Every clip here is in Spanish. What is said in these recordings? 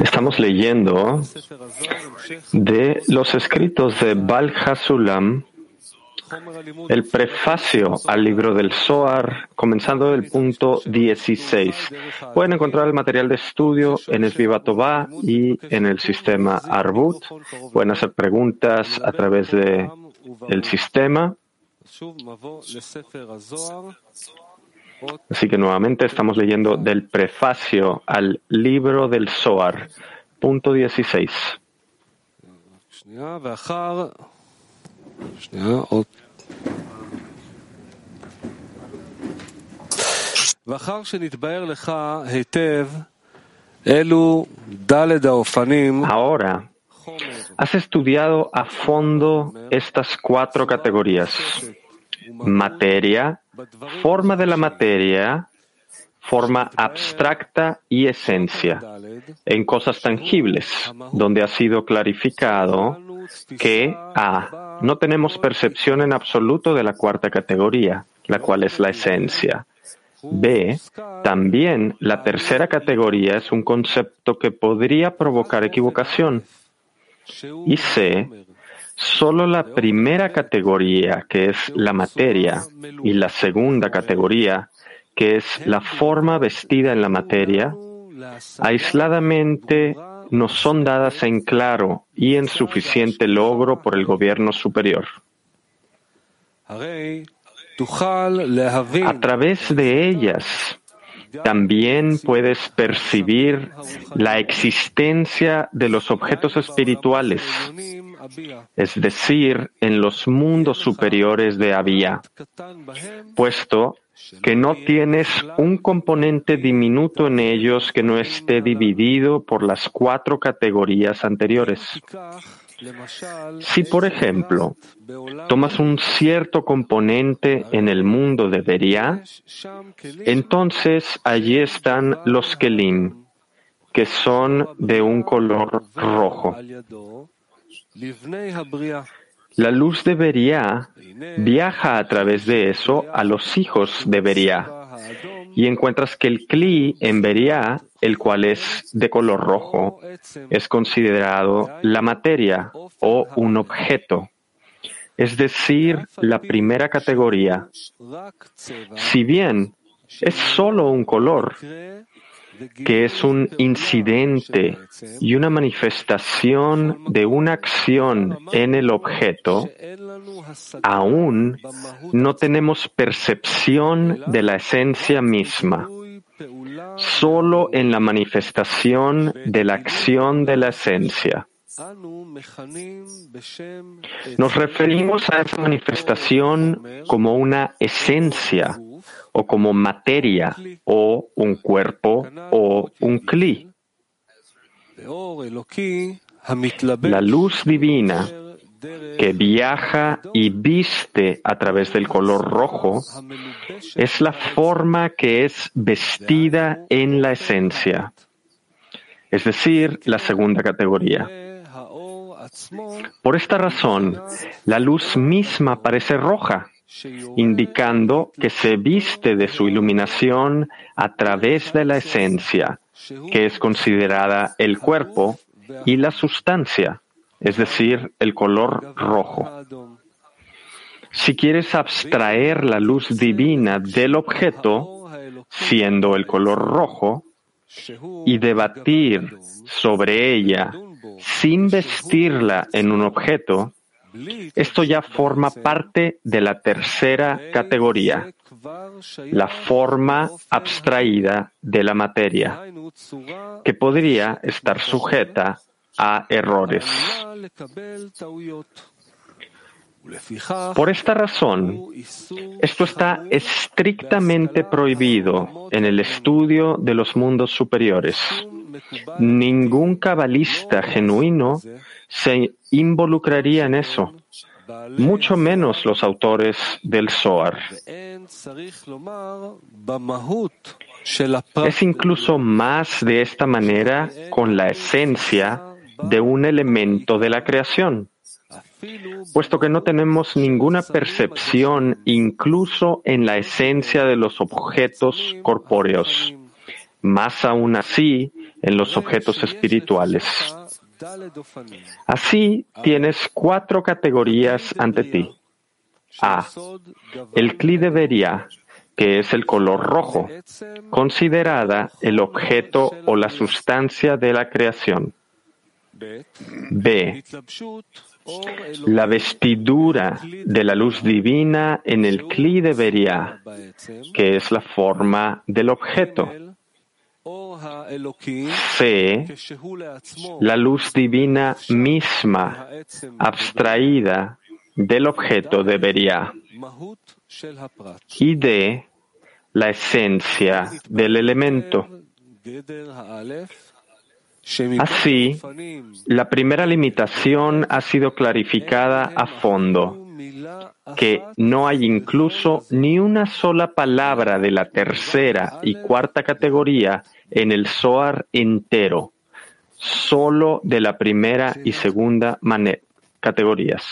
Estamos leyendo de los escritos de Bal Hasulam, el prefacio al libro del Zohar, comenzando del punto 16. Pueden encontrar el material de estudio en el Vivatová y en el sistema Arbut. Pueden hacer preguntas a través de el sistema. Así que nuevamente estamos leyendo del prefacio al libro del Zohar, punto 16. Ahora, has estudiado a fondo estas cuatro categorías. Materia, forma de la materia, forma abstracta y esencia, en cosas tangibles, donde ha sido clarificado que A. No tenemos percepción en absoluto de la cuarta categoría, la cual es la esencia. B. También la tercera categoría es un concepto que podría provocar equivocación. Y C. Solo la primera categoría, que es la materia, y la segunda categoría, que es la forma vestida en la materia, aisladamente no son dadas en claro y en suficiente logro por el gobierno superior. A través de ellas también puedes percibir la existencia de los objetos espirituales, es decir, en los mundos superiores de Abía, puesto que no tienes un componente diminuto en ellos que no esté dividido por las cuatro categorías anteriores. Si, por ejemplo, tomas un cierto componente en el mundo de Beria, entonces allí están los Kelim, que son de un color rojo. La luz de Beria viaja a través de eso a los hijos de Beria y encuentras que el Kli en Beria, el cual es de color rojo, es considerado la materia o un objeto, es decir, la primera categoría. Si bien es solo un color, que es un incidente y una manifestación de una acción en el objeto, aún no tenemos percepción de la esencia misma, solo en la manifestación de la acción de la esencia. Nos referimos a esa manifestación como una esencia o como materia o un cuerpo o un cli. La luz divina que viaja y viste a través del color rojo es la forma que es vestida en la esencia, es decir, la segunda categoría. Por esta razón, la luz misma parece roja, indicando que se viste de su iluminación a través de la esencia, que es considerada el cuerpo y la sustancia, es decir, el color rojo. Si quieres abstraer la luz divina del objeto, siendo el color rojo, y debatir sobre ella sin vestirla en un objeto, esto ya forma parte de la tercera categoría, la forma abstraída de la materia, que podría estar sujeta a errores. Por esta razón, esto está estrictamente prohibido en el estudio de los mundos superiores. Ningún cabalista genuino se involucraría en eso, mucho menos los autores del Zohar. Es incluso más de esta manera con la esencia de un elemento de la creación. puesto que no tenemos ninguna percepción incluso en la esencia de los objetos corpóreos, más aún así en los objetos espirituales. Así tienes cuatro categorías ante ti. A. El Kli debería, que es el color rojo, considerada el objeto o la sustancia de la creación. B. La vestidura de la luz divina en el Kli debería, que es la forma del objeto. C. La luz divina misma, abstraída del objeto debería. Y D. La esencia del elemento. Así, la primera limitación ha sido clarificada a fondo, que no hay incluso ni una sola palabra de la tercera y cuarta categoría en el Zohar entero, solo de la primera y segunda categorías.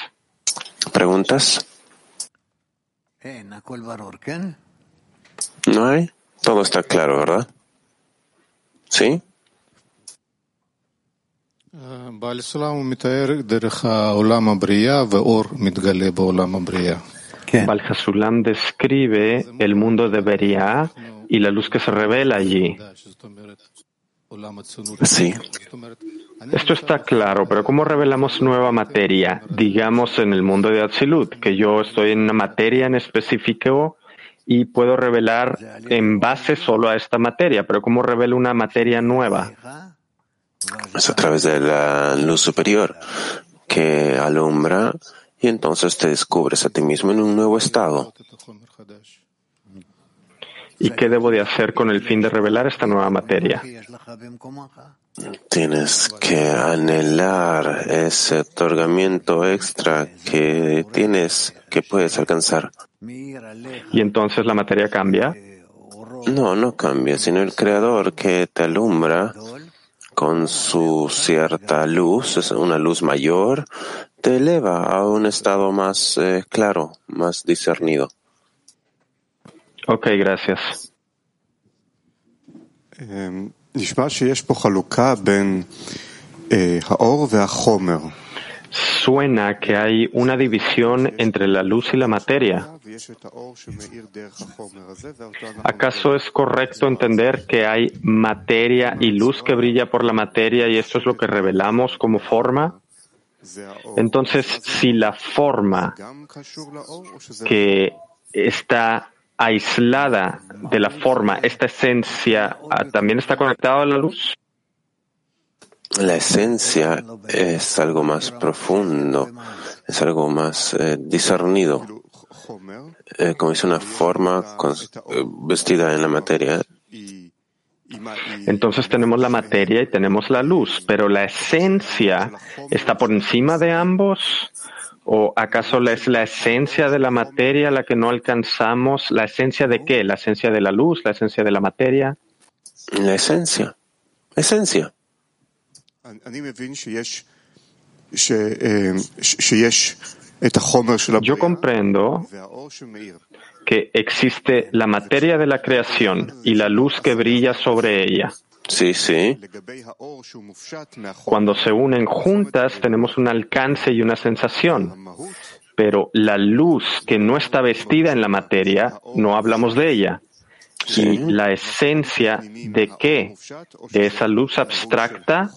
¿Preguntas? ¿No hay? Todo está claro, ¿verdad? ¿Sí? Baal Hasulam describe el mundo de Beria y la luz que se revela allí. Sí. Esto está claro, pero ¿cómo revelamos nueva materia? Digamos en el mundo de Atzilut, que yo estoy en una materia en específico y puedo revelar en base solo a esta materia, pero ¿cómo revelo una materia nueva? Es a través de la luz superior que alumbra y entonces te descubres a ti mismo en un nuevo estado. ¿Y qué debo de hacer con el fin de revelar esta nueva materia? Tienes que anhelar ese otorgamiento extra que tienes, que puedes alcanzar. ¿Y entonces la materia cambia? No, no cambia, sino el creador que te alumbra con su cierta luz, es una luz mayor, te eleva a un estado más eh, claro, más discernido. Ok, gracias. Suena que hay una división entre la luz y la materia. ¿Acaso es correcto entender que hay materia y luz que brilla por la materia y esto es lo que revelamos como forma? Entonces, si la forma que está aislada de la forma, esta esencia, ah, ¿también está conectada a la luz? La esencia es algo más profundo, es algo más eh, discernido. Eh, como es una forma eh, vestida en la materia. Entonces tenemos la materia y tenemos la luz, pero la esencia está por encima de ambos. ¿O acaso es la esencia de la materia la que no alcanzamos? ¿La esencia de qué? ¿La esencia de la luz? ¿La esencia de la materia? La esencia. Esencia. Yo comprendo que existe la materia de la creación y la luz que brilla sobre ella. Sí, sí. Cuando se unen juntas tenemos un alcance y una sensación, pero la luz que no está vestida en la materia, no hablamos de ella. Y la esencia de qué? De esa luz abstracta.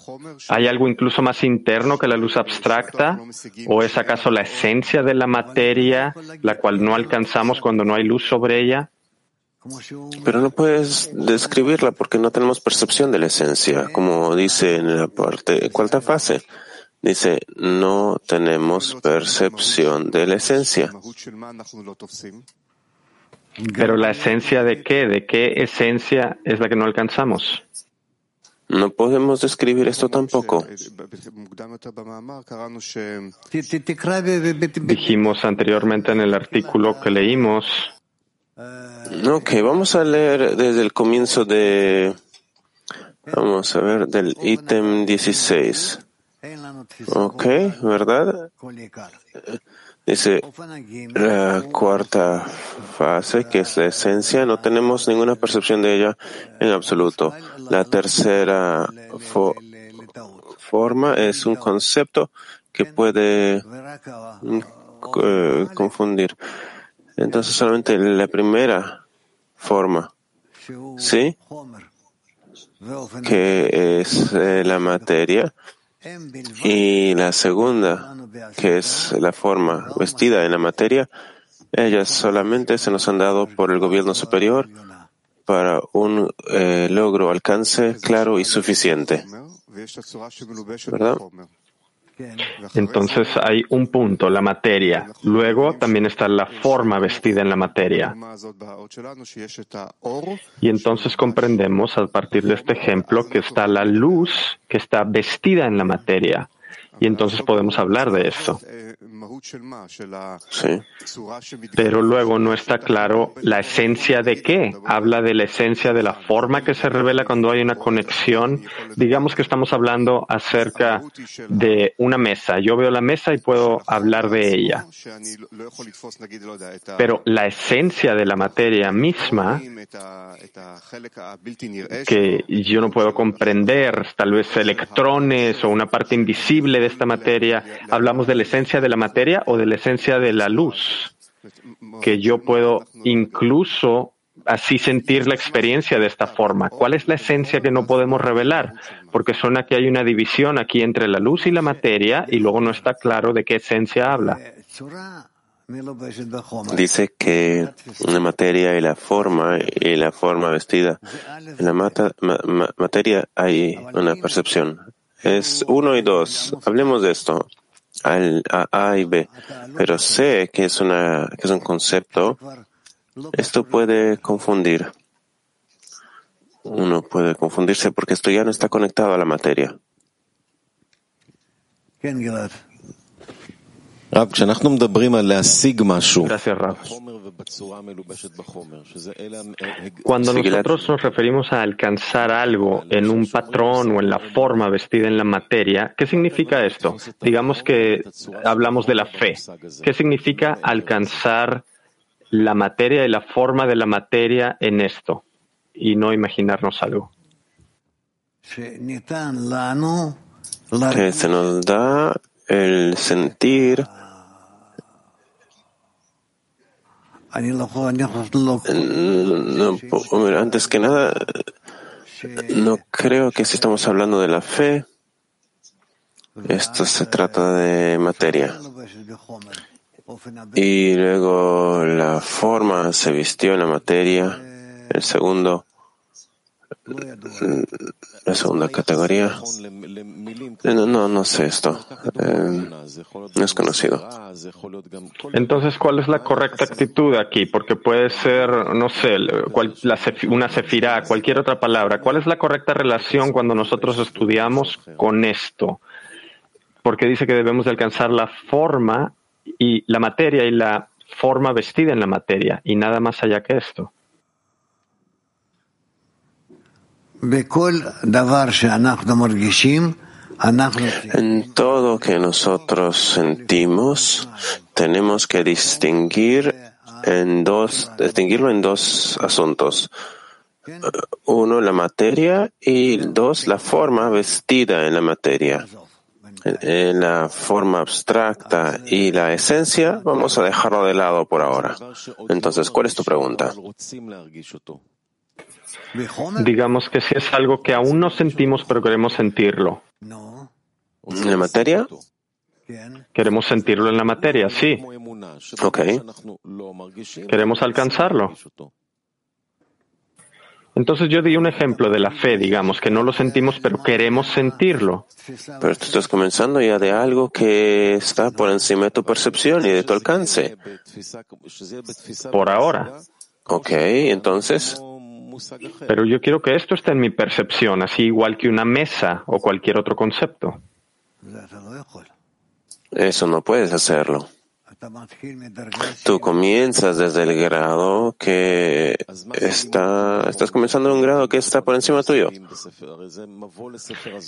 ¿Hay algo incluso más interno que la luz abstracta? ¿O es acaso la esencia de la materia, la cual no alcanzamos cuando no hay luz sobre ella? Pero no puedes describirla porque no tenemos percepción de la esencia, como dice en la parte cuarta fase. Dice, no tenemos percepción de la esencia. Pero la esencia de qué, de qué esencia es la que no alcanzamos. No podemos describir esto tampoco. Dijimos anteriormente en el artículo que leímos. Ok, vamos a leer desde el comienzo de, vamos a ver, del ítem 16. Ok, ¿verdad? Dice la cuarta fase, que es la esencia, no tenemos ninguna percepción de ella en absoluto. La tercera forma es un concepto que puede mm, eh, confundir. Entonces solamente la primera forma, ¿sí? Que es eh, la materia y la segunda, que es la forma vestida en la materia, ellas solamente se nos han dado por el gobierno superior para un eh, logro, alcance claro y suficiente. ¿Verdad? Entonces hay un punto, la materia. Luego también está la forma vestida en la materia. Y entonces comprendemos a partir de este ejemplo que está la luz que está vestida en la materia. Y entonces podemos hablar de eso. Sí. Pero luego no está claro la esencia de qué. Habla de la esencia de la forma que se revela cuando hay una conexión. Digamos que estamos hablando acerca de una mesa. Yo veo la mesa y puedo hablar de ella. Pero la esencia de la materia misma, que yo no puedo comprender, tal vez electrones o una parte invisible de esta materia, hablamos de la esencia de la materia o de la esencia de la luz, que yo puedo incluso así sentir la experiencia de esta forma. ¿Cuál es la esencia que no podemos revelar? Porque suena que hay una división aquí entre la luz y la materia y luego no está claro de qué esencia habla. Dice que la materia y la forma y la forma vestida. En la materia hay una percepción. Es uno y dos. Hablemos de esto. Al, a, a, y B. Pero sé que es, una, que es un concepto. Esto puede confundir. Uno puede confundirse porque esto ya no está conectado a la materia. Gracias, Rab. Cuando nosotros nos referimos a alcanzar algo en un patrón o en la forma vestida en la materia, ¿qué significa esto? Digamos que hablamos de la fe. ¿Qué significa alcanzar la materia y la forma de la materia en esto? Y no imaginarnos algo. Que se nos da el sentir no, antes que nada, no creo que si estamos hablando de la fe, esto se trata de materia. Y luego la forma se vistió en la materia. El segundo, la segunda categoría. No, no, sé esto. Eh, no es conocido. Entonces, ¿cuál es la correcta actitud aquí? Porque puede ser, no sé, una sefirá, cualquier otra palabra. ¿Cuál es la correcta relación cuando nosotros estudiamos con esto? Porque dice que debemos de alcanzar la forma y la materia y la forma vestida en la materia y nada más allá que esto. En todo que nosotros sentimos, tenemos que distinguir en dos, distinguirlo en dos asuntos. Uno, la materia y dos, la forma vestida en la materia. En la forma abstracta y la esencia, vamos a dejarlo de lado por ahora. Entonces, ¿cuál es tu pregunta? Digamos que si es algo que aún no sentimos, pero queremos sentirlo. ¿En la materia? Queremos sentirlo en la materia, sí. Ok. Queremos alcanzarlo. Entonces yo di un ejemplo de la fe, digamos, que no lo sentimos, pero queremos sentirlo. Pero tú estás comenzando ya de algo que está por encima de tu percepción y de tu alcance. Por ahora. Ok, entonces. Pero yo quiero que esto esté en mi percepción, así igual que una mesa o cualquier otro concepto. Eso no puedes hacerlo. Tú comienzas desde el grado que está, estás comenzando en un grado que está por encima tuyo.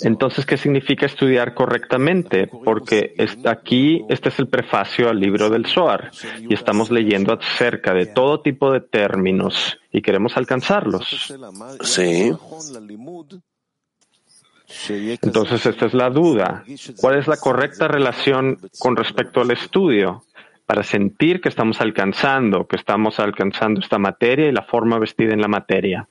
Entonces, ¿qué significa estudiar correctamente? Porque aquí, este es el prefacio al libro del Zohar y estamos leyendo acerca de todo tipo de términos y queremos alcanzarlos. Sí. Entonces, esta es la duda. ¿Cuál es la correcta relación con respecto al estudio? Para sentir que estamos alcanzando, que estamos alcanzando esta materia y la forma vestida en la materia.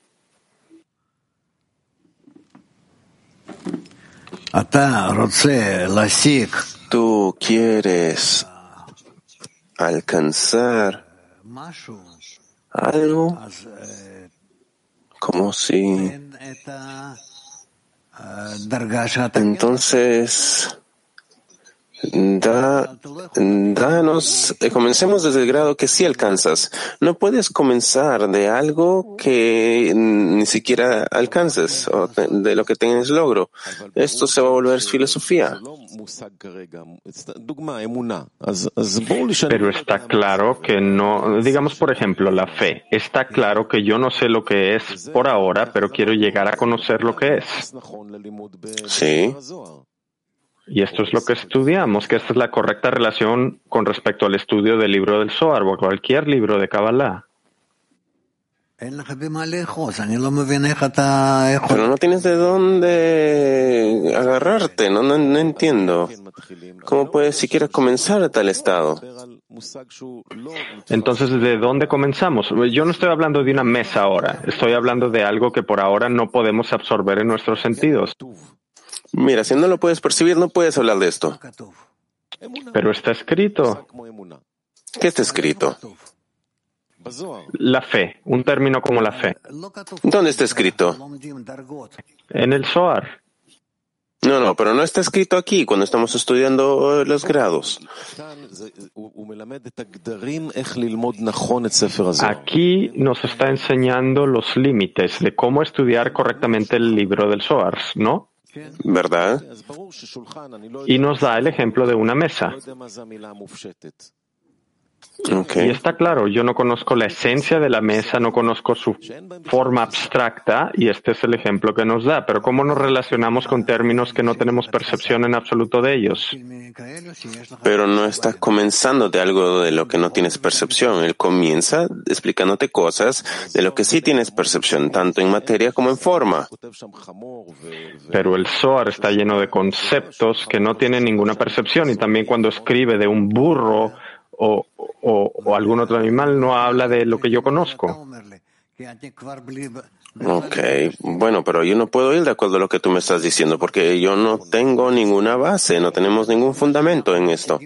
Tú quieres alcanzar algo como si entonces, da, danos, eh, comencemos desde el grado que sí alcanzas. No puedes comenzar de algo que ni siquiera alcances o de lo que tienes logro. Esto se va a volver filosofía. Pero está claro que no, digamos por ejemplo, la fe. Está claro que yo no sé lo que es por ahora, pero quiero llegar a conocer lo que es. Sí. Y esto es lo que estudiamos, que esta es la correcta relación con respecto al estudio del libro del Zohar o cualquier libro de Kabbalah. Pero no tienes de dónde agarrarte, no, no, no entiendo. ¿Cómo puedes siquiera comenzar a tal estado? Entonces, ¿de dónde comenzamos? Yo no estoy hablando de una mesa ahora, estoy hablando de algo que por ahora no podemos absorber en nuestros sentidos. Mira, si no lo puedes percibir, no puedes hablar de esto. Pero está escrito. ¿Qué está escrito? La fe, un término como la fe. ¿Dónde está escrito? En el Zohar. No, no, pero no está escrito aquí cuando estamos estudiando los grados. Aquí nos está enseñando los límites de cómo estudiar correctamente el libro del Zohar, ¿no? ¿Verdad? Y nos da el ejemplo de una mesa. Y está claro, yo no conozco la esencia de la mesa, no conozco su forma abstracta, y este es el ejemplo que nos da. Pero ¿cómo nos relacionamos con términos que no tenemos percepción en absoluto de ellos? Pero no está comenzando de algo de lo que no tienes percepción. Él comienza explicándote cosas de lo que sí tienes percepción, tanto en materia como en forma. Pero el Zohar está lleno de conceptos que no tienen ninguna percepción, y también cuando escribe de un burro, o, o, o, algún otro animal no habla de lo que yo conozco. Ok, bueno, pero yo no puedo ir de acuerdo a lo que tú me estás diciendo porque yo no tengo ninguna base, no tenemos ningún fundamento en esto.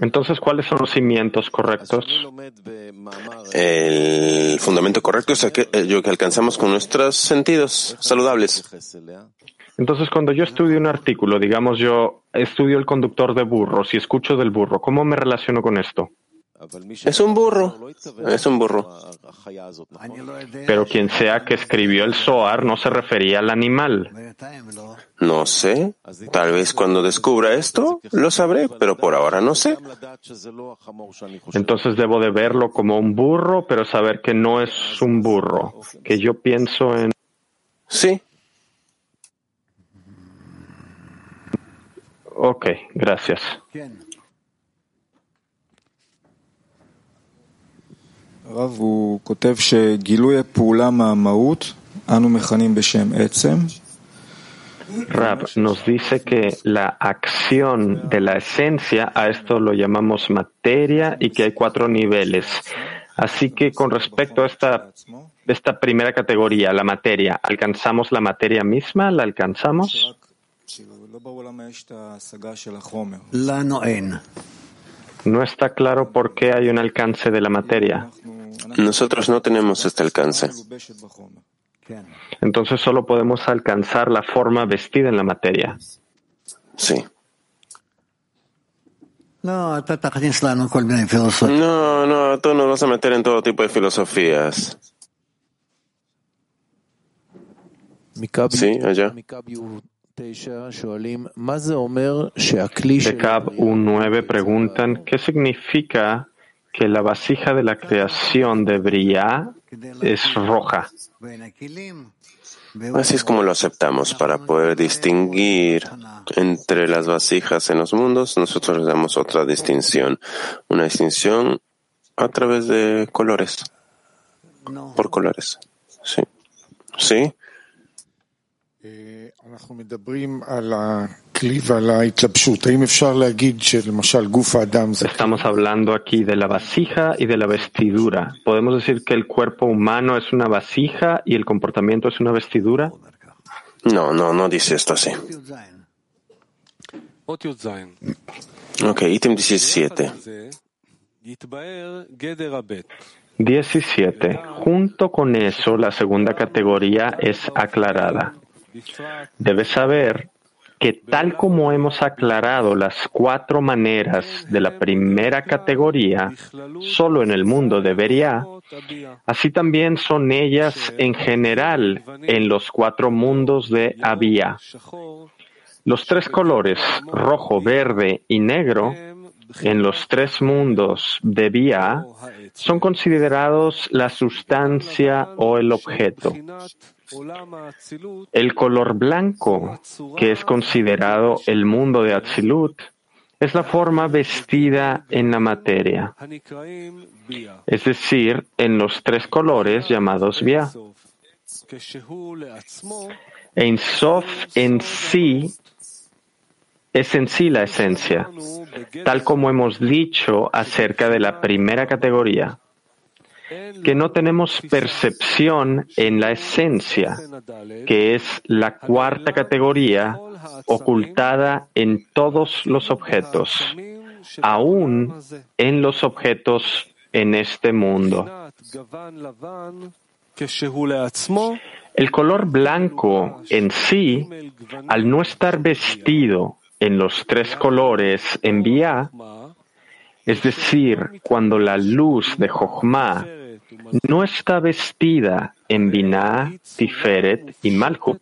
Entonces, ¿cuáles son los cimientos correctos? El fundamento correcto es lo que alcanzamos con nuestros sentidos saludables. Entonces, cuando yo estudio un artículo, digamos yo estudio el conductor de burros y escucho del burro, ¿cómo me relaciono con esto? Es un burro, es un burro. Pero quien sea que escribió el Zohar no se refería al animal. No sé. Tal vez cuando descubra esto lo sabré, pero por ahora no sé. Entonces debo de verlo como un burro, pero saber que no es un burro. Que yo pienso en. Sí. Ok, gracias. Rab nos dice que la acción de la esencia, a esto lo llamamos materia y que hay cuatro niveles. Así que con respecto a esta, esta primera categoría, la materia, ¿alcanzamos la materia misma? ¿La alcanzamos? No está claro por qué hay un alcance de la materia. Nosotros no tenemos este alcance. Entonces solo podemos alcanzar la forma vestida en la materia. Sí. No, no, tú nos vas a meter en todo tipo de filosofías. Sí, allá. De Cab 1.9 preguntan qué significa que la vasija de la creación de Briah es roja. Así es como lo aceptamos. Para poder distinguir entre las vasijas en los mundos, nosotros le damos otra distinción. Una distinción a través de colores. Por colores. Sí. Sí. Estamos hablando aquí de la vasija y de la vestidura. ¿Podemos decir que el cuerpo humano es una vasija y el comportamiento es una vestidura? No, no, no dice esto así. Ok, ítem 17. 17. Junto con eso, la segunda categoría es aclarada. Debes saber que tal como hemos aclarado las cuatro maneras de la primera categoría solo en el mundo de Beria, así también son ellas en general en los cuatro mundos de Abia. Los tres colores, rojo, verde y negro, en los tres mundos de Bia son considerados la sustancia o el objeto. El color blanco, que es considerado el mundo de Atzilut, es la forma vestida en la materia, es decir, en los tres colores llamados Bia. En Sof en sí es en sí la esencia, tal como hemos dicho acerca de la primera categoría que no tenemos percepción en la esencia, que es la cuarta categoría ocultada en todos los objetos, aún en los objetos en este mundo. El color blanco en sí, al no estar vestido en los tres colores en vía, es decir, cuando la luz de Jochma no está vestida en Binah, Tiferet y Malchut.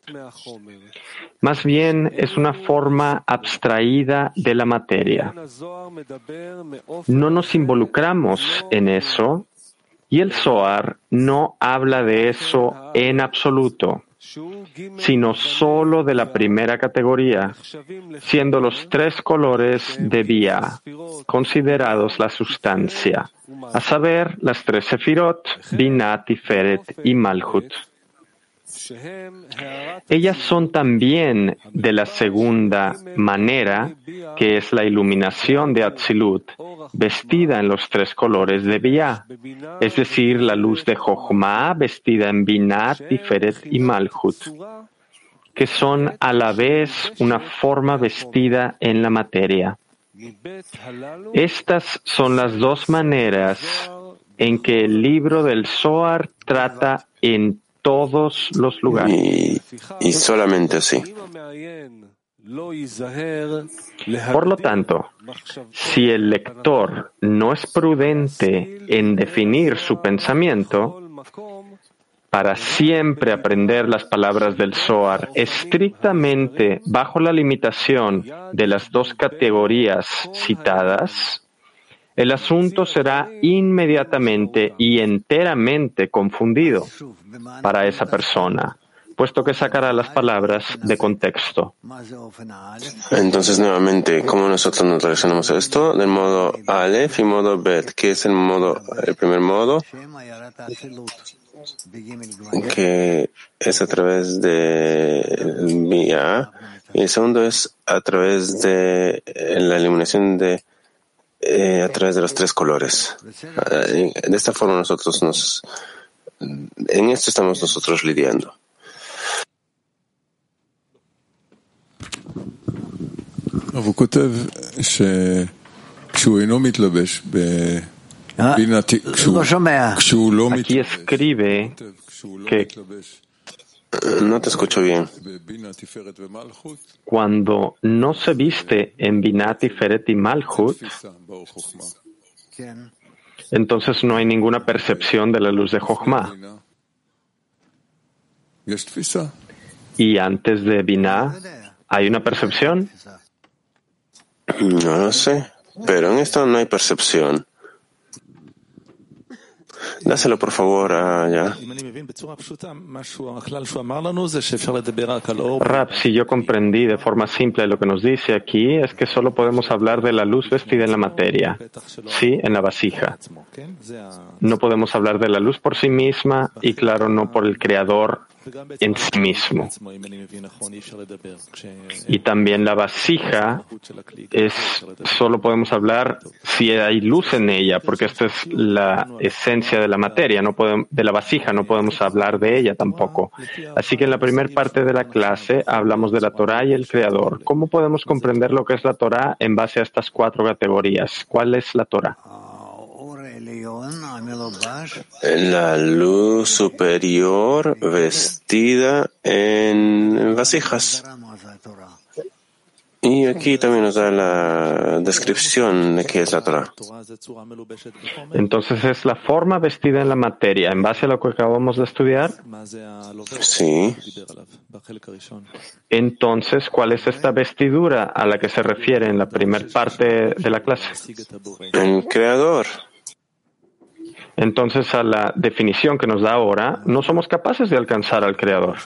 Más bien es una forma abstraída de la materia. No nos involucramos en eso y el Zohar no habla de eso en absoluto sino solo de la primera categoría, siendo los tres colores de vía considerados la sustancia, a saber, las tres sefirot, Binah, Tiferet y Malchut. Ellas son también de la segunda manera, que es la iluminación de Atzilut, vestida en los tres colores de Bia, es decir, la luz de Jochma vestida en Binah, Tiferet y Malchut, que son a la vez una forma vestida en la materia. Estas son las dos maneras en que el libro del Zohar trata en todos los lugares. Y, solamente así. Por lo tanto, si el lector no es prudente en definir su pensamiento, para siempre aprender las palabras del Zohar estrictamente bajo la limitación de las dos categorías citadas, el asunto será inmediatamente y enteramente confundido para esa persona, puesto que sacará las palabras de contexto. Entonces, nuevamente, ¿cómo nosotros nos relacionamos a esto? Del modo Aleph y modo Bet. ¿Qué es el modo, el primer modo? Que es a través de Mia. Y el segundo es a través de la eliminación de eh, a través de los tres colores. Eh, de esta forma nosotros nos, en esto estamos nosotros lidiando. Aquí escribe que no te escucho bien. Cuando no se viste en Binat, Tiferet y Malchut, entonces no hay ninguna percepción de la luz de Jochma. Y antes de Binah, ¿Hay una percepción? No lo sé, pero en esto no hay percepción. Dáselo por favor allá. Rap, si yo comprendí de forma simple lo que nos dice aquí, es que solo podemos hablar de la luz vestida en la materia, sí, en la vasija. No podemos hablar de la luz por sí misma y claro, no por el creador en sí mismo. Y también la vasija es, solo podemos hablar si hay luz en ella, porque esta es la esencia de la materia, no podemos, de la vasija, no podemos hablar de ella tampoco. Así que en la primera parte de la clase hablamos de la Torah y el Creador. ¿Cómo podemos comprender lo que es la Torah en base a estas cuatro categorías? ¿Cuál es la Torah? La luz superior vestida en vasijas. Y aquí también nos da la descripción de qué es la Torah. Entonces es la forma vestida en la materia, en base a lo que acabamos de estudiar. Sí. Entonces, ¿cuál es esta vestidura a la que se refiere en la primera parte de la clase? El creador. Entonces, a la definición que nos da ahora, no somos capaces de alcanzar al Creador.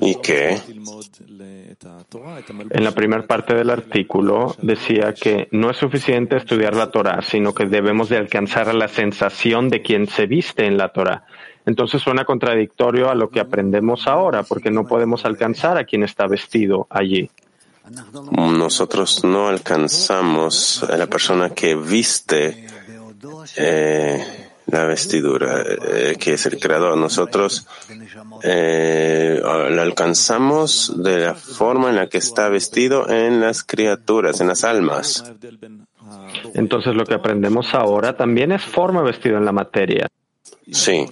¿Y qué? En la primera parte del artículo decía que no es suficiente estudiar la Torah, sino que debemos de alcanzar a la sensación de quien se viste en la Torah. Entonces suena contradictorio a lo que aprendemos ahora, porque no podemos alcanzar a quien está vestido allí. Nosotros no alcanzamos a la persona que viste eh, la vestidura, eh, que es el creador. Nosotros eh, lo alcanzamos de la forma en la que está vestido en las criaturas, en las almas. Entonces lo que aprendemos ahora también es forma vestido en la materia. Sí.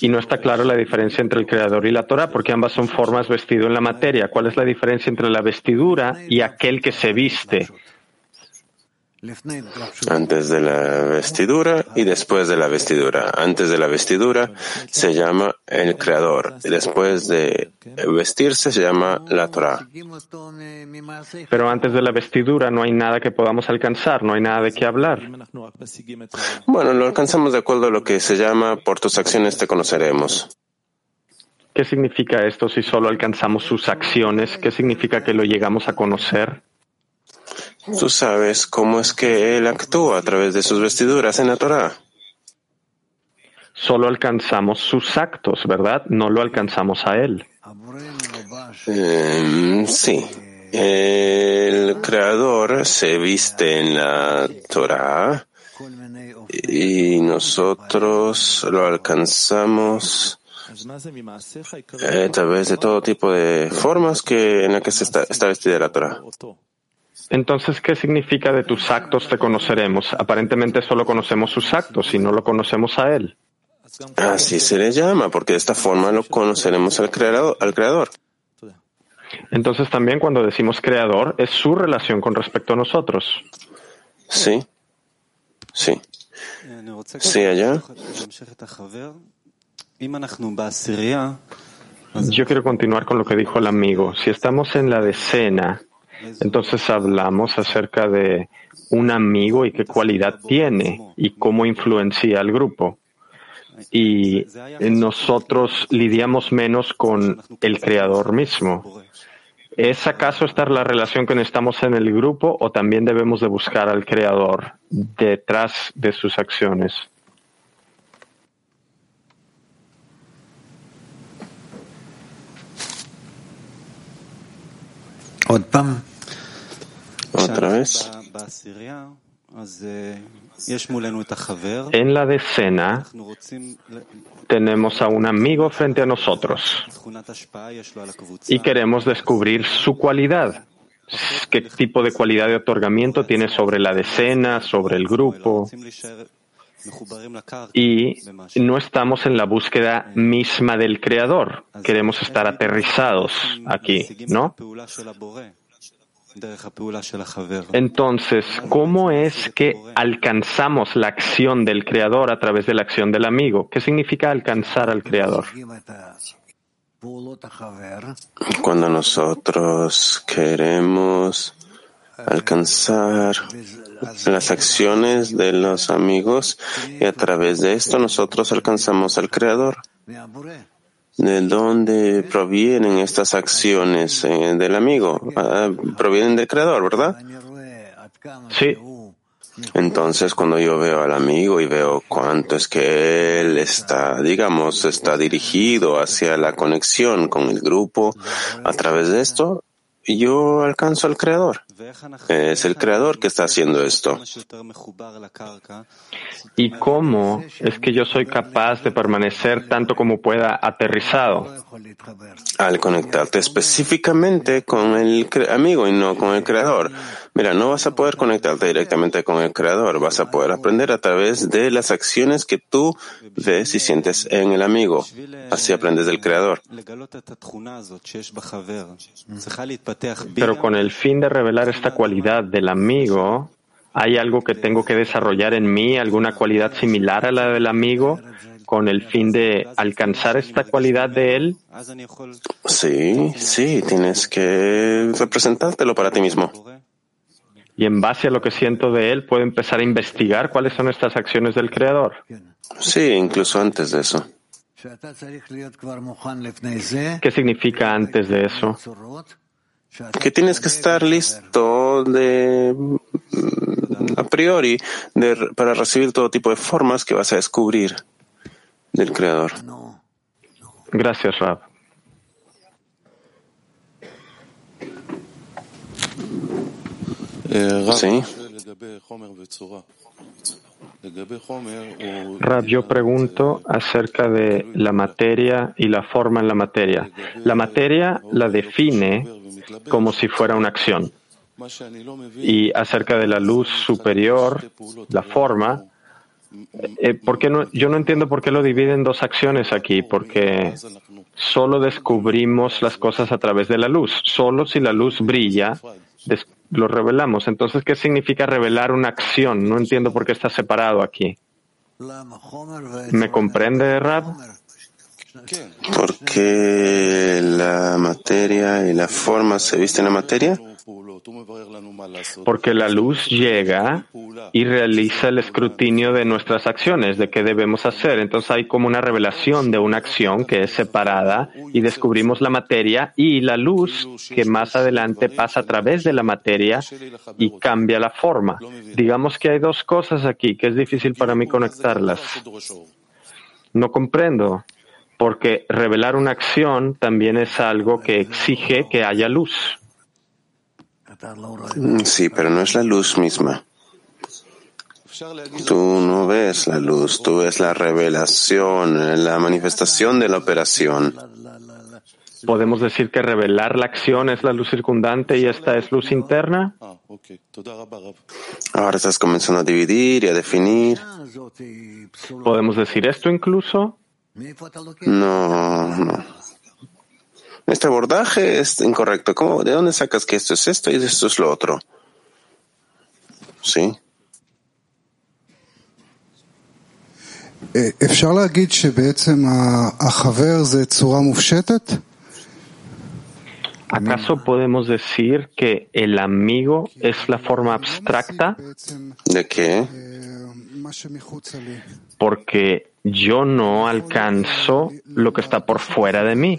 Y no está claro la diferencia entre el creador y la Torah, porque ambas son formas vestido en la materia. ¿Cuál es la diferencia entre la vestidura y aquel que se viste? Antes de la vestidura y después de la vestidura. Antes de la vestidura se llama el creador. Y después de vestirse se llama la Torah. Pero antes de la vestidura no hay nada que podamos alcanzar, no hay nada de qué hablar. Bueno, lo alcanzamos de acuerdo a lo que se llama por tus acciones te conoceremos. ¿Qué significa esto si solo alcanzamos sus acciones? ¿Qué significa que lo llegamos a conocer? Tú sabes cómo es que él actúa a través de sus vestiduras en la Torah. Solo alcanzamos sus actos, ¿verdad? No lo alcanzamos a él. Eh, sí. El creador se viste en la Torah y nosotros lo alcanzamos a través de todo tipo de formas que en las que se está, está vestida la Torah. Entonces, ¿qué significa de tus actos te conoceremos? Aparentemente solo conocemos sus actos y no lo conocemos a Él. Así se le llama, porque de esta forma lo conoceremos al creador. Al creador. Entonces también cuando decimos creador es su relación con respecto a nosotros. Sí. Sí. Sí, allá. Yo quiero continuar con lo que dijo el amigo. Si estamos en la decena, entonces hablamos acerca de un amigo y qué cualidad tiene y cómo influencia al grupo. Y nosotros lidiamos menos con el creador mismo. ¿Es acaso esta la relación que necesitamos en el grupo o también debemos de buscar al creador detrás de sus acciones? Otra vez. En la decena tenemos a un amigo frente a nosotros y queremos descubrir su cualidad. ¿Qué tipo de cualidad de otorgamiento tiene sobre la decena, sobre el grupo? Y no estamos en la búsqueda misma del Creador. Queremos estar aterrizados aquí, ¿no? Entonces, ¿cómo es que alcanzamos la acción del Creador a través de la acción del amigo? ¿Qué significa alcanzar al Creador? Cuando nosotros queremos alcanzar las acciones de los amigos y a través de esto nosotros alcanzamos al Creador. ¿De dónde provienen estas acciones eh, del amigo? Ah, provienen del Creador, ¿verdad? Sí. Entonces, cuando yo veo al amigo y veo cuánto es que él está, digamos, está dirigido hacia la conexión con el grupo a través de esto, yo alcanzo al Creador. Es el Creador que está haciendo esto. ¿Y cómo es que yo soy capaz de permanecer tanto como pueda aterrizado? Al conectarte específicamente con el amigo y no con el Creador. Mira, no vas a poder conectarte directamente con el Creador, vas a poder aprender a través de las acciones que tú ves y sientes en el amigo. Así aprendes del Creador. Pero con el fin de revelar esta cualidad del amigo, ¿hay algo que tengo que desarrollar en mí, alguna cualidad similar a la del amigo? con el fin de alcanzar esta cualidad de él? Sí, sí, tienes que representártelo para ti mismo y en base a lo que siento de él puedo empezar a investigar cuáles son estas acciones del Creador. Sí, incluso antes de eso. ¿Qué significa antes de eso? Que tienes que estar listo de mm, a priori para recibir todo tipo de formas que vas a descubrir del Creador. Gracias, Rab. Sí. Rab, yo pregunto acerca de la materia y la forma en la materia. La materia la define como si fuera una acción. Y acerca de la luz superior, la forma, eh, no, yo no entiendo por qué lo divide en dos acciones aquí, porque solo descubrimos las cosas a través de la luz. Solo si la luz brilla, lo revelamos. Entonces, ¿qué significa revelar una acción? No entiendo por qué está separado aquí. ¿Me comprende, Rab? Porque la materia y la forma se visten en la materia. Porque la luz llega y realiza el escrutinio de nuestras acciones, de qué debemos hacer. Entonces hay como una revelación de una acción que es separada y descubrimos la materia y la luz que más adelante pasa a través de la materia y cambia la forma. Digamos que hay dos cosas aquí que es difícil para mí conectarlas. No comprendo, porque revelar una acción también es algo que exige que haya luz. Mm, sí, pero no es la luz misma. Tú no ves la luz, tú ves la revelación, la manifestación de la operación. ¿Podemos decir que revelar la acción es la luz circundante y esta es luz interna? Ahora estás comenzando a dividir y a definir. ¿Podemos decir esto incluso? No, no. Este abordaje es incorrecto. ¿Cómo, ¿De dónde sacas que esto es esto y esto es lo otro? ¿Sí? ¿Acaso podemos decir que el amigo es la forma abstracta? ¿De qué? Porque yo no alcanzo lo que está por fuera de mí.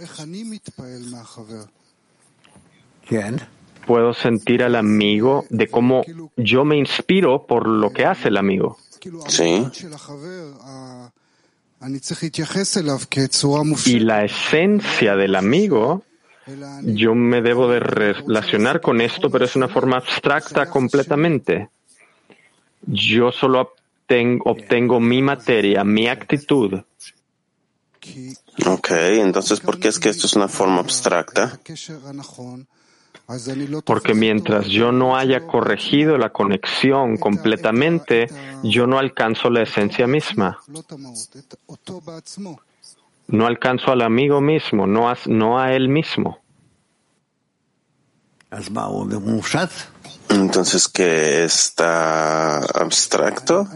Puedo sentir al amigo de cómo yo me inspiro por lo que hace el amigo. Sí. Y la esencia del amigo, yo me debo de relacionar con esto, pero es una forma abstracta completamente. Yo solo obtengo mi materia, mi actitud. Ok, entonces, ¿por qué es que esto es una forma abstracta? Porque mientras yo no haya corregido la conexión completamente, yo no alcanzo la esencia misma. No alcanzo al amigo mismo, no a, no a él mismo. Entonces, ¿qué está abstracto?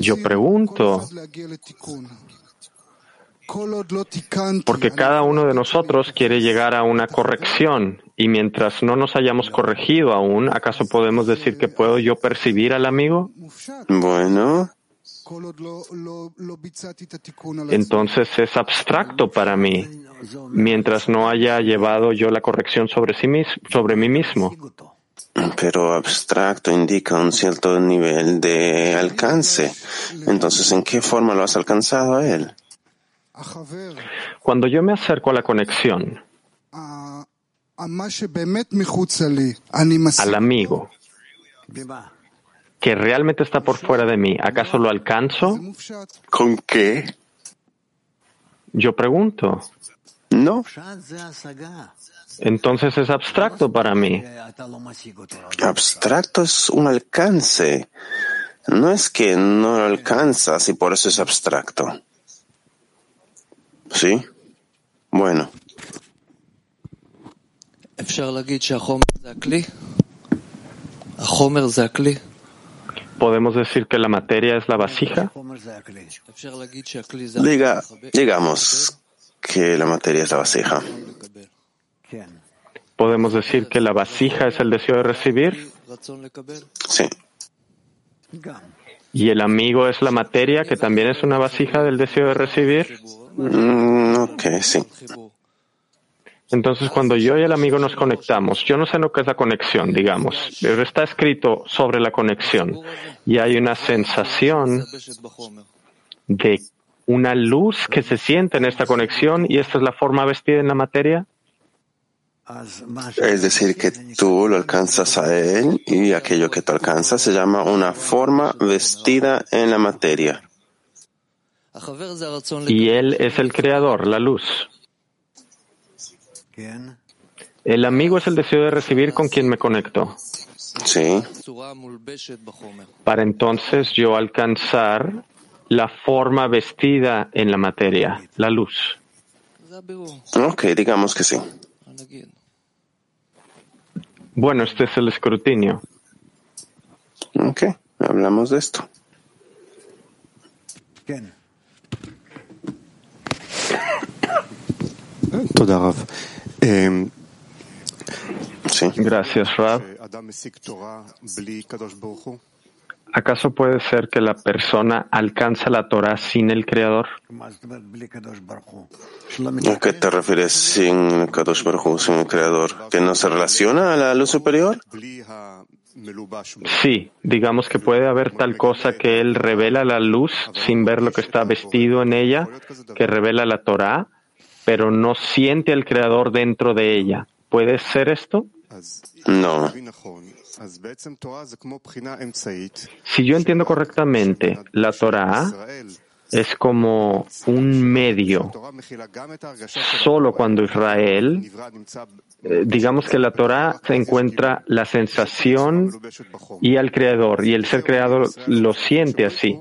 Yo pregunto, Porque cada uno de nosotros quiere llegar a una corrección y mientras no nos hayamos corregido aún, ¿acaso podemos decir que puedo yo percibir al amigo? Bueno, Entonces es abstracto para mí, mientras no haya llevado yo la corrección sobre, sí mis- sobre mí mismo. pero abstracto indica un cierto nivel de alcance. Entonces, ¿en qué forma lo has alcanzado a él? Cuando yo me acerco a la conexión, al amigo, que realmente está por fuera de mí, ¿acaso lo alcanzo? ¿Con qué? Yo pregunto. No. Entonces es abstracto para mí. Abstracto es un alcance. No es que no lo alcanzas y por eso es abstracto. ¿Sí? Bueno, podemos decir que la materia es la vasija? Diga, digamos que la materia es la vasija. ¿Podemos decir que la vasija es el deseo de recibir? Sí. ¿Y el amigo es la materia que también es una vasija del deseo de recibir? Mm, ok, sí. Entonces, cuando yo y el amigo nos conectamos, yo no sé lo que es la conexión, digamos, pero está escrito sobre la conexión y hay una sensación de una luz que se siente en esta conexión y esta es la forma vestida en la materia. Es decir, que tú lo alcanzas a él y aquello que te alcanza se llama una forma vestida en la materia. Y él es el creador, la luz. El amigo es el deseo de recibir con quien me conecto. Sí. Para entonces yo alcanzar la forma vestida en la materia, la luz. Ok, digamos que sí. Bueno, este es el escrutinio. Ok, hablamos de esto. Bien. Eh, sí. Gracias, Rab. ¿Acaso puede ser que la persona alcanza la Torah sin el Creador? ¿A qué te refieres sin Kadosh Baruj sin el Creador? ¿Que no se relaciona a la luz superior? Sí, digamos que puede haber tal cosa que él revela la luz sin ver lo que está vestido en ella, que revela la Torah, pero no siente el creador dentro de ella. ¿Puede ser esto? No. Si yo entiendo correctamente, la Torah es como un medio. Solo cuando Israel, eh, digamos que la Torah se encuentra la sensación y al creador, y el ser creado lo siente así.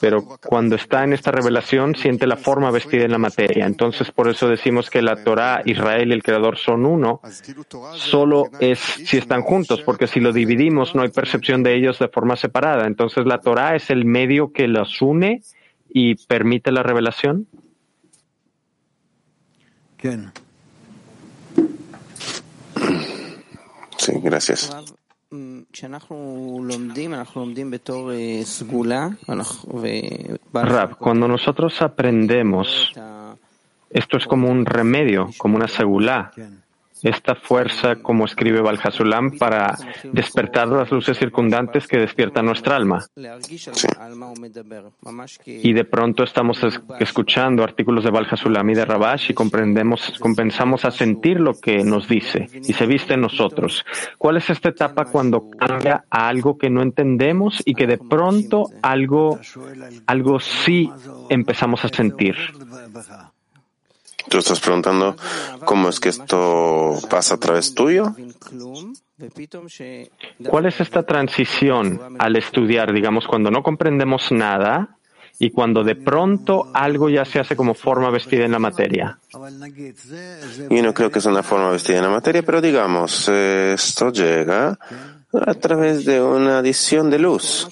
Pero cuando está en esta revelación, siente la forma vestida en la materia. Entonces, por eso decimos que la Torah, Israel y el Creador son uno. Solo es si están juntos, porque si lo dividimos, no hay percepción de ellos de forma separada. Entonces, la Torah es el medio que los une y permite la revelación. Sí, gracias. Rab, cuando nosotros aprendemos, esto es como un remedio, como una segulá esta fuerza, como escribe Balhasulam, para despertar las luces circundantes que despiertan nuestra alma. Y de pronto estamos escuchando artículos de Balhasulam y de Rabash y comprendemos, comenzamos a sentir lo que nos dice y se viste en nosotros. ¿Cuál es esta etapa cuando cambia a algo que no entendemos y que de pronto algo, algo sí empezamos a sentir? Tú estás preguntando cómo es que esto pasa a través tuyo. ¿Cuál es esta transición al estudiar, digamos, cuando no comprendemos nada y cuando de pronto algo ya se hace como forma vestida en la materia? Yo no creo que es una forma vestida en la materia, pero digamos, eh, esto llega a través de una adición de luz.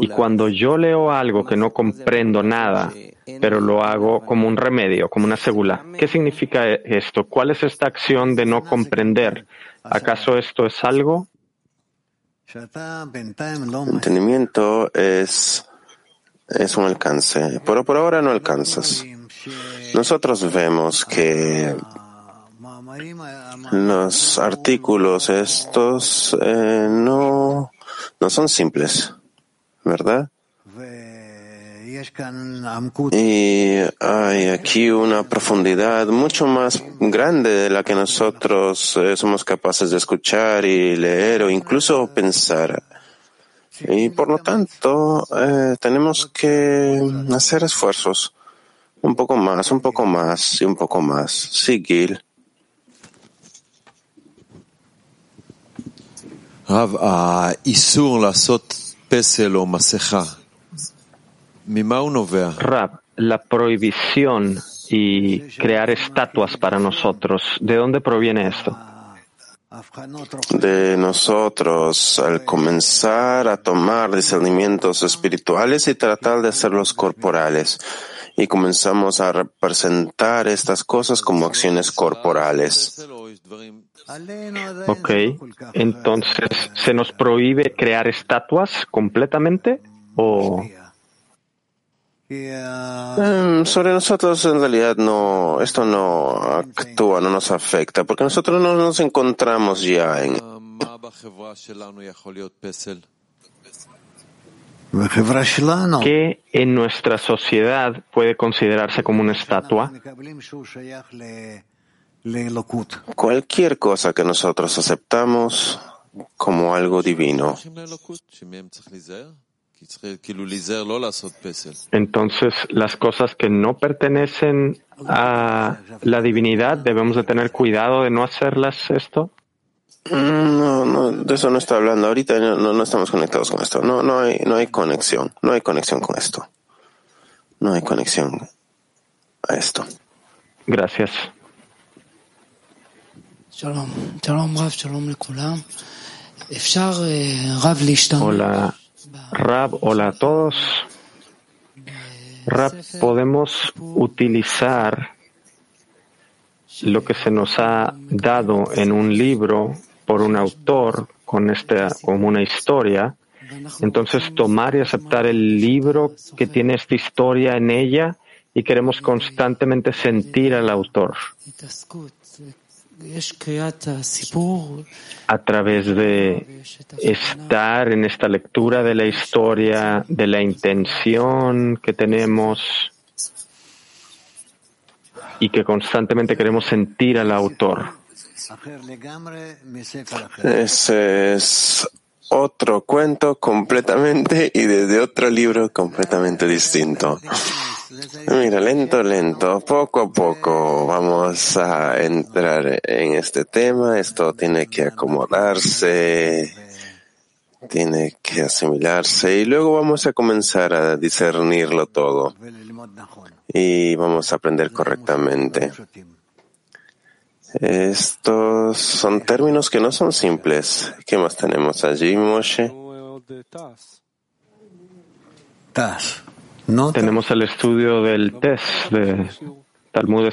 Y cuando yo leo algo que no comprendo nada, pero lo hago como un remedio, como una segula, ¿qué significa esto? ¿Cuál es esta acción de no comprender? ¿Acaso esto es algo? Entendimiento es, es un alcance, pero por ahora no alcanzas. Nosotros vemos que los artículos estos eh, no, no son simples, ¿verdad? Y hay aquí una profundidad mucho más grande de la que nosotros eh, somos capaces de escuchar y leer o incluso pensar. Y por lo tanto, eh, tenemos que hacer esfuerzos. Un poco más, un poco más y un poco más. Sí, Gil. Rab, la prohibición y crear estatuas para nosotros, ¿de dónde proviene esto? de nosotros al comenzar a tomar discernimientos espirituales y tratar de hacerlos corporales. Y comenzamos a representar estas cosas como acciones corporales. Ok, entonces, ¿se nos prohíbe crear estatuas completamente o...? Um, sobre nosotros en realidad no, esto no actúa, no nos afecta, porque nosotros no nos encontramos ya en... ¿Qué en nuestra sociedad puede considerarse como una estatua? Cualquier cosa que nosotros aceptamos como algo divino. Entonces, las cosas que no pertenecen a la divinidad, debemos de tener cuidado de no hacerlas esto. Mm, no, no, de eso no está hablando. Ahorita no, no, no estamos conectados con esto. No, no hay, no hay conexión. No hay conexión con esto. No hay conexión a esto. Gracias. Hola, Rab, hola a todos. Rab, podemos utilizar lo que se nos ha dado en un libro por un autor con esta como una historia. Entonces, tomar y aceptar el libro que tiene esta historia en ella y queremos constantemente sentir al autor a través de estar en esta lectura de la historia, de la intención que tenemos y que constantemente queremos sentir al autor. Ese es otro cuento completamente y desde otro libro completamente distinto. Mira, lento, lento, poco a poco vamos a entrar en este tema. Esto tiene que acomodarse, tiene que asimilarse y luego vamos a comenzar a discernirlo todo y vamos a aprender correctamente. Estos son términos que no son simples. ¿Qué más tenemos allí, Moshe? Tas. Tenemos el estudio del test de Talmud